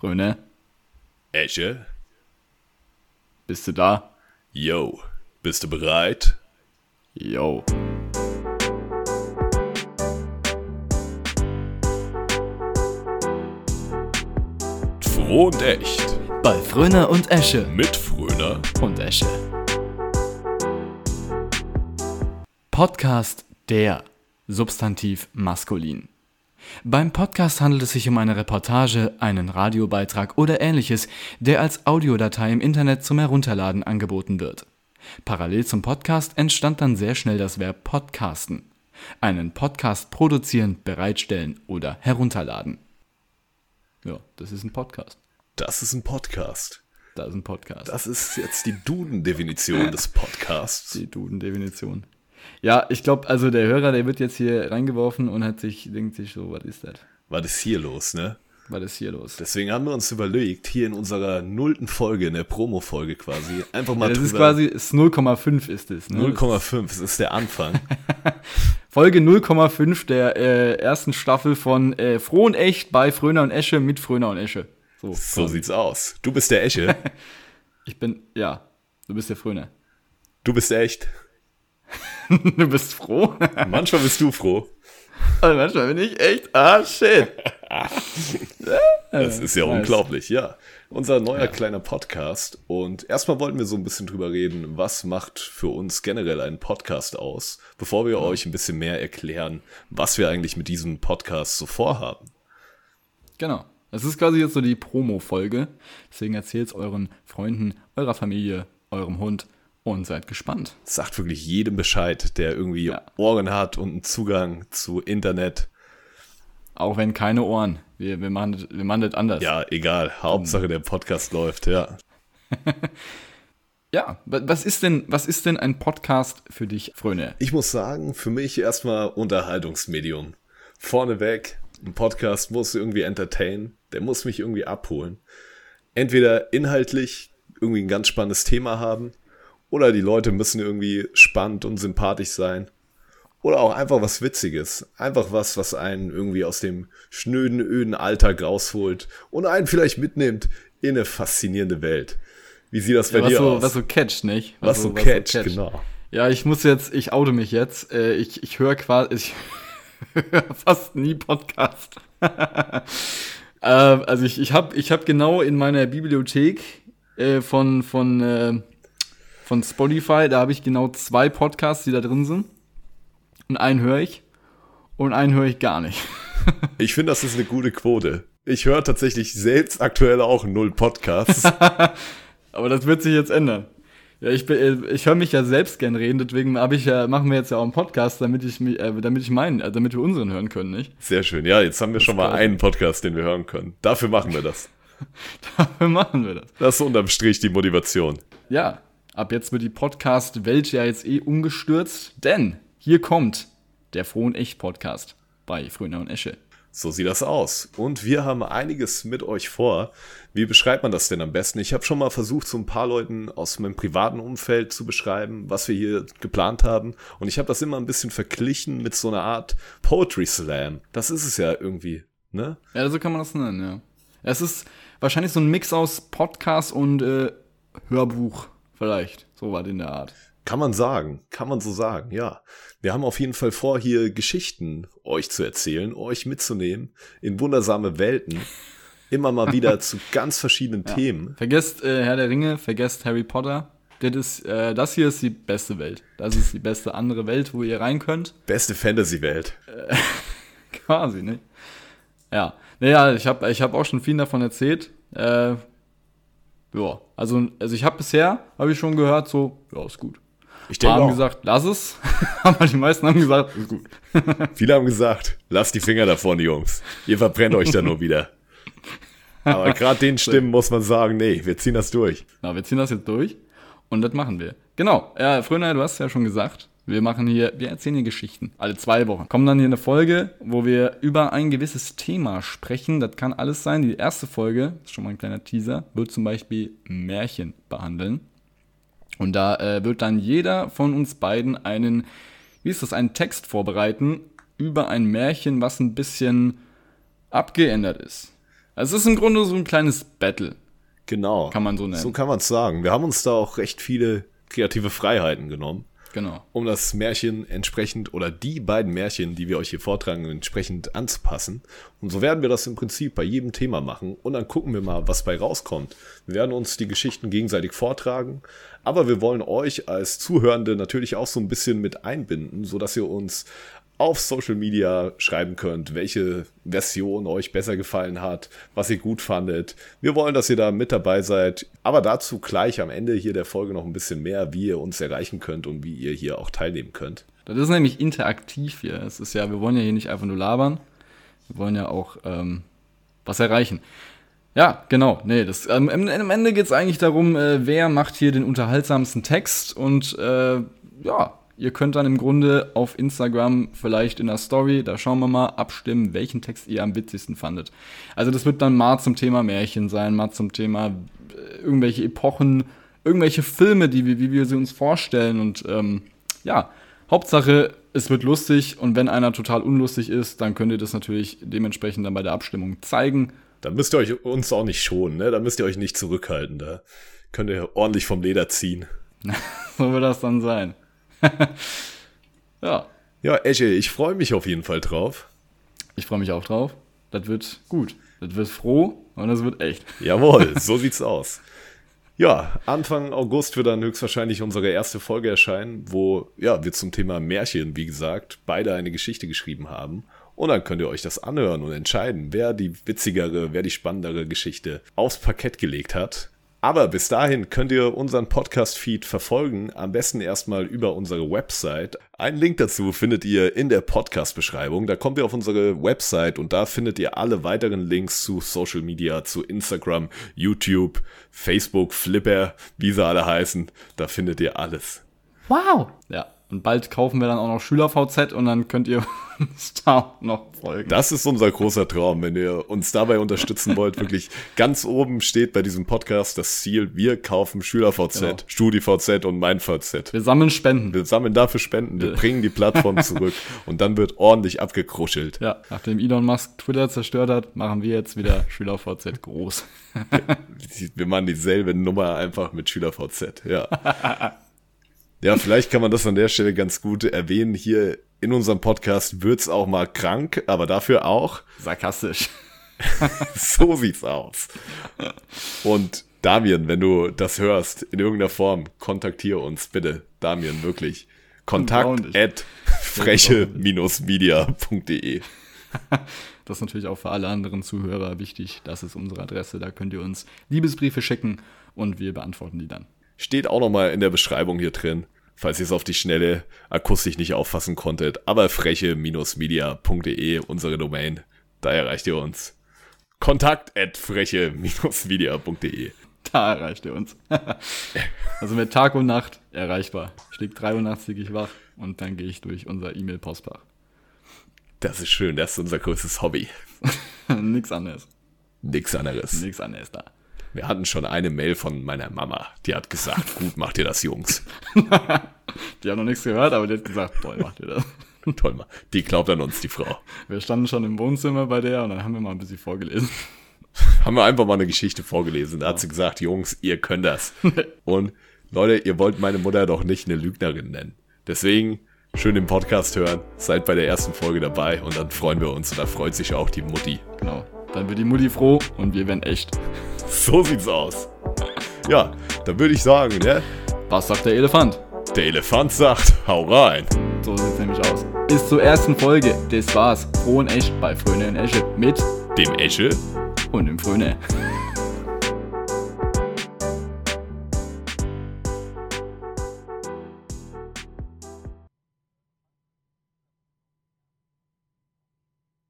Fröne, Esche? bist du da? Yo, bist du bereit? Yo. Froh und echt. Bei Fröne und Esche. Mit Fröner. Und Esche. Podcast der Substantiv maskulin. Beim Podcast handelt es sich um eine Reportage, einen Radiobeitrag oder ähnliches, der als Audiodatei im Internet zum Herunterladen angeboten wird. Parallel zum Podcast entstand dann sehr schnell das Verb podcasten. Einen Podcast produzieren, bereitstellen oder herunterladen. Ja, das ist ein Podcast. Das ist ein Podcast. Das ist ein Podcast. Das ist jetzt die Duden-Definition des Podcasts. die Duden-Definition. Ja, ich glaube, also der Hörer, der wird jetzt hier reingeworfen und hat sich, denkt sich so, was ist das? Was ist hier los, ne? Was ist hier los? Deswegen haben wir uns überlegt, hier in unserer nullten Folge, in der Promo-Folge quasi, einfach mal Ja, das ist drüber- quasi, ist 0,5 ist es. Ne? 0,5, das ist der Anfang. Folge 0,5 der äh, ersten Staffel von äh, Froh und Echt bei Fröner und Esche mit Fröner und Esche. So, So quasi. sieht's aus. Du bist der Esche. Ich bin, ja, du bist der Fröner. Du bist echt. du bist froh? Manchmal bist du froh. Und manchmal bin ich echt, ah, shit. Das ist ja nice. unglaublich, ja. Unser neuer kleiner Podcast. Und erstmal wollten wir so ein bisschen drüber reden, was macht für uns generell einen Podcast aus, bevor wir euch ein bisschen mehr erklären, was wir eigentlich mit diesem Podcast so vorhaben. Genau. Das ist quasi jetzt so die Promo-Folge. Deswegen erzählt's euren Freunden, eurer Familie, eurem Hund und seid gespannt. Sagt wirklich jedem Bescheid, der irgendwie Ja. Ohren hat und einen Zugang zu Internet. Auch wenn keine Ohren. Wir, wir, machen, das, wir machen das anders. Ja, egal. Hauptsache der Podcast läuft, ja. Ja, wa- was ist denn, was ist denn ein Podcast für dich, Fröne? Ich muss sagen, für mich erstmal Unterhaltungsmedium. Vorneweg, ein Podcast muss irgendwie entertainen, der muss mich irgendwie abholen. Entweder inhaltlich irgendwie ein ganz spannendes Thema haben, oder die Leute müssen irgendwie spannend und sympathisch sein. Oder auch einfach was Witziges. Einfach was, was einen irgendwie aus dem schnöden, öden Alltag rausholt und einen vielleicht mitnimmt in eine faszinierende Welt. Wie sieht das bei was, dir so, aus? was so catcht, nicht? was so catcht, genau. Ja, ich muss jetzt, ich oute mich jetzt. Äh, ich ich höre quasi, ich höre fast nie Podcast. ähm, also ich, ich habe ich hab genau in meiner Bibliothek äh, von, von, äh, von Spotify, da habe ich genau zwei Podcasts, die da drin sind. Und einen höre ich und einen höre ich gar nicht. Ich finde, das ist eine gute Quote. Ich höre tatsächlich selbst aktuell auch null Podcasts. Aber das wird sich jetzt ändern. Ja, ich, bin- äh, ich höre mich ja selbst gern reden, deswegen hab ich ja, machen wir jetzt ja auch einen Podcast, damit ich mich, äh, damit ich meinen, äh, damit wir unseren hören können, nicht? Sehr schön. Ja, jetzt haben wir schon mal einen Podcast, den wir hören können. Dafür machen wir das. Dafür machen wir das. Das ist unterm Strich die Motivation. Ja, ab jetzt wird die Podcast-Welt ja jetzt eh umgestürzt, denn hier kommt der Froh und Echt Podcast bei Fröner und Esche. So sieht das aus. Und wir haben einiges mit euch vor. Wie beschreibt man das denn am besten? Ich habe schon mal versucht, so ein paar Leuten aus meinem privaten Umfeld zu beschreiben, was wir hier geplant haben. Und ich habe das immer ein bisschen verglichen mit so einer Art Poetry Slam. Das ist es ja irgendwie, ne? Ja, so kann man das nennen, ja. Es ist wahrscheinlich so ein Mix aus Podcast und äh, Hörbuch, vielleicht. So was in der Art. Kann man sagen, kann man so sagen, ja. Wir haben auf jeden Fall vor, hier Geschichten euch zu erzählen, euch mitzunehmen in wundersame Welten. Immer mal wieder zu ganz verschiedenen Themen. Vergesst äh, Herr der Ringe, vergesst Harry Potter. Das, ist, äh, das hier ist die beste Welt. Das ist die beste andere Welt, wo ihr rein könnt. Beste Fantasy-Welt. Quasi, ne? Ja. Naja, ich habe ich hab auch schon viel davon erzählt. Äh, ja, also, also ich habe bisher, habe ich schon gehört, so, ja, ist gut. Ich denke haben auch, gesagt, lass es. Aber die meisten haben gesagt, ist gut. viele haben gesagt, lasst die Finger davon, Jungs. Ihr verbrennt euch da nur wieder. Aber gerade den Stimmen muss man sagen, nee, wir ziehen das durch. Na, wir ziehen das jetzt durch und das machen wir. Genau, ja, Fröner, du hast ja schon gesagt, wir machen hier, wir erzählen hier Geschichten. Alle zwei Wochen. Kommen dann hier eine Folge, wo wir über ein gewisses Thema sprechen. Das kann alles sein. Die erste Folge, ist schon mal ein kleiner Teaser, wird zum Beispiel Märchen behandeln. Und da äh, wird dann jeder von uns beiden einen, wie ist das, einen Text vorbereiten über ein Märchen, was ein bisschen abgeändert ist. Es ist im Grunde so ein kleines Battle. Genau. Kann man so nennen. So kann man es sagen. Wir haben uns da auch recht viele kreative Freiheiten genommen. Genau. Um das Märchen entsprechend oder die beiden Märchen, die wir euch hier vortragen, entsprechend anzupassen. Und so werden wir das im Prinzip bei jedem Thema machen. Und dann gucken wir mal, was bei rauskommt. Wir werden uns die Geschichten gegenseitig vortragen. Aber wir wollen euch als Zuhörende natürlich auch so ein bisschen mit einbinden, sodass ihr uns auf Social Media schreiben könnt, welche Version euch besser gefallen hat, was ihr gut fandet. Wir wollen, dass ihr da mit dabei seid, aber dazu gleich am Ende hier der Folge noch ein bisschen mehr, wie ihr uns erreichen könnt und wie ihr hier auch teilnehmen könnt. Das ist nämlich interaktiv hier. Es ist ja, wir wollen ja hier nicht einfach nur labern, wir wollen ja auch ähm, was erreichen. Ja, genau. Nee, das, ähm, am Ende geht es eigentlich darum, äh, wer macht hier den unterhaltsamsten Text und äh, ja, Ihr könnt dann im Grunde auf Instagram vielleicht in der Story, da schauen wir mal, abstimmen, welchen Text ihr am witzigsten fandet. Also das wird dann mal zum Thema Märchen sein, mal zum Thema äh, irgendwelche Epochen, irgendwelche Filme, die, wie wir sie uns vorstellen. Und ähm, ja, Hauptsache, es wird lustig und wenn einer total unlustig ist, dann könnt ihr das natürlich dementsprechend dann bei der Abstimmung zeigen. Da müsst ihr euch uns auch nicht schonen, ne? Da müsst ihr euch nicht zurückhalten. Da könnt ihr ordentlich vom Leder ziehen. so wird das dann sein. ja. Ja, Esche, ich freue mich auf jeden Fall drauf. Ich freue mich auch drauf. Das wird gut. Das wird froh und das wird echt. Jawohl, so sieht's aus. Ja, Anfang August wird dann höchstwahrscheinlich unsere erste Folge erscheinen, wo ja, wir zum Thema Märchen, wie gesagt, beide eine Geschichte geschrieben haben. Und dann könnt ihr euch das anhören und entscheiden, wer die witzigere, wer die spannendere Geschichte aufs Parkett gelegt hat. Aber bis dahin könnt ihr unseren Podcast-Feed verfolgen, am besten erstmal über unsere Website. Einen Link dazu findet ihr in der Podcast-Beschreibung. Da kommt ihr auf unsere Website und da findet ihr alle weiteren Links zu Social Media, zu Instagram, YouTube, Facebook, Flipper, wie sie alle heißen. Da findet ihr alles. Wow! Ja, und bald kaufen wir dann auch noch Schüler-VZ und dann könnt ihr uns da noch folgen. Das ist unser großer Traum, wenn ihr uns dabei unterstützen wollt. Wirklich ganz oben steht bei diesem Podcast das Ziel, wir kaufen Schüler-VZ, genau. Studi-VZ und mein VZ. Wir sammeln Spenden. Wir sammeln dafür Spenden, wir bringen die Plattform zurück und dann wird ordentlich abgekruschelt. Ja, nachdem Elon Musk Twitter zerstört hat, machen wir jetzt wieder Schüler-VZ groß. wir machen dieselbe Nummer einfach mit Schüler-VZ, ja. Ja, vielleicht kann man das an der Stelle ganz gut erwähnen. Hier in unserem Podcast wird's auch mal krank, aber dafür auch sarkastisch. so sieht's aus. Und Damien, wenn du das hörst, in irgendeiner Form, kontaktiere uns bitte. Damien, wirklich. Kontakt at freche-media.de. Das ist natürlich auch für alle anderen Zuhörer wichtig. Das ist unsere Adresse. Da könnt ihr uns Liebesbriefe schicken und wir beantworten die dann. Steht auch nochmal in der Beschreibung hier drin, falls ihr es auf die Schnelle akustisch nicht auffassen konntet. Aber freche-media.de, unsere Domain, da erreicht ihr uns. Kontakt at freche-media.de. Da erreicht ihr uns. also mit Tag und Nacht erreichbar. Ich lieg 3 Uhr nachts ich wach und dann gehe ich durch unser E-Mail-Postfach. Das ist schön, das ist unser größtes Hobby. Nix anderes. Nix anderes. Nix anderes da. Wir hatten schon eine Mail von meiner Mama. Die hat gesagt, gut macht ihr das, Jungs. die hat noch nichts gehört, aber die hat gesagt, toll macht ihr das. toll mal. Die glaubt an uns, die Frau. Wir standen schon im Wohnzimmer bei der und dann haben wir mal ein bisschen vorgelesen. haben wir einfach mal eine Geschichte vorgelesen. Da hat sie gesagt, Jungs, ihr könnt das. und Leute, ihr wollt meine Mutter doch nicht eine Lügnerin nennen. Deswegen schön den Podcast hören, seid bei der ersten Folge dabei und dann freuen wir uns und da freut sich auch die Mutti. Genau. Dann wird die Mutti froh und wir werden echt. So sieht's aus. Ja, dann würde ich sagen, ne? Was sagt der Elefant? Der Elefant sagt, hau rein. So sieht's nämlich aus. Bis zur ersten Folge. Das war's. Froh und echt bei Fröne und Esche mit dem Esche und dem Fröne.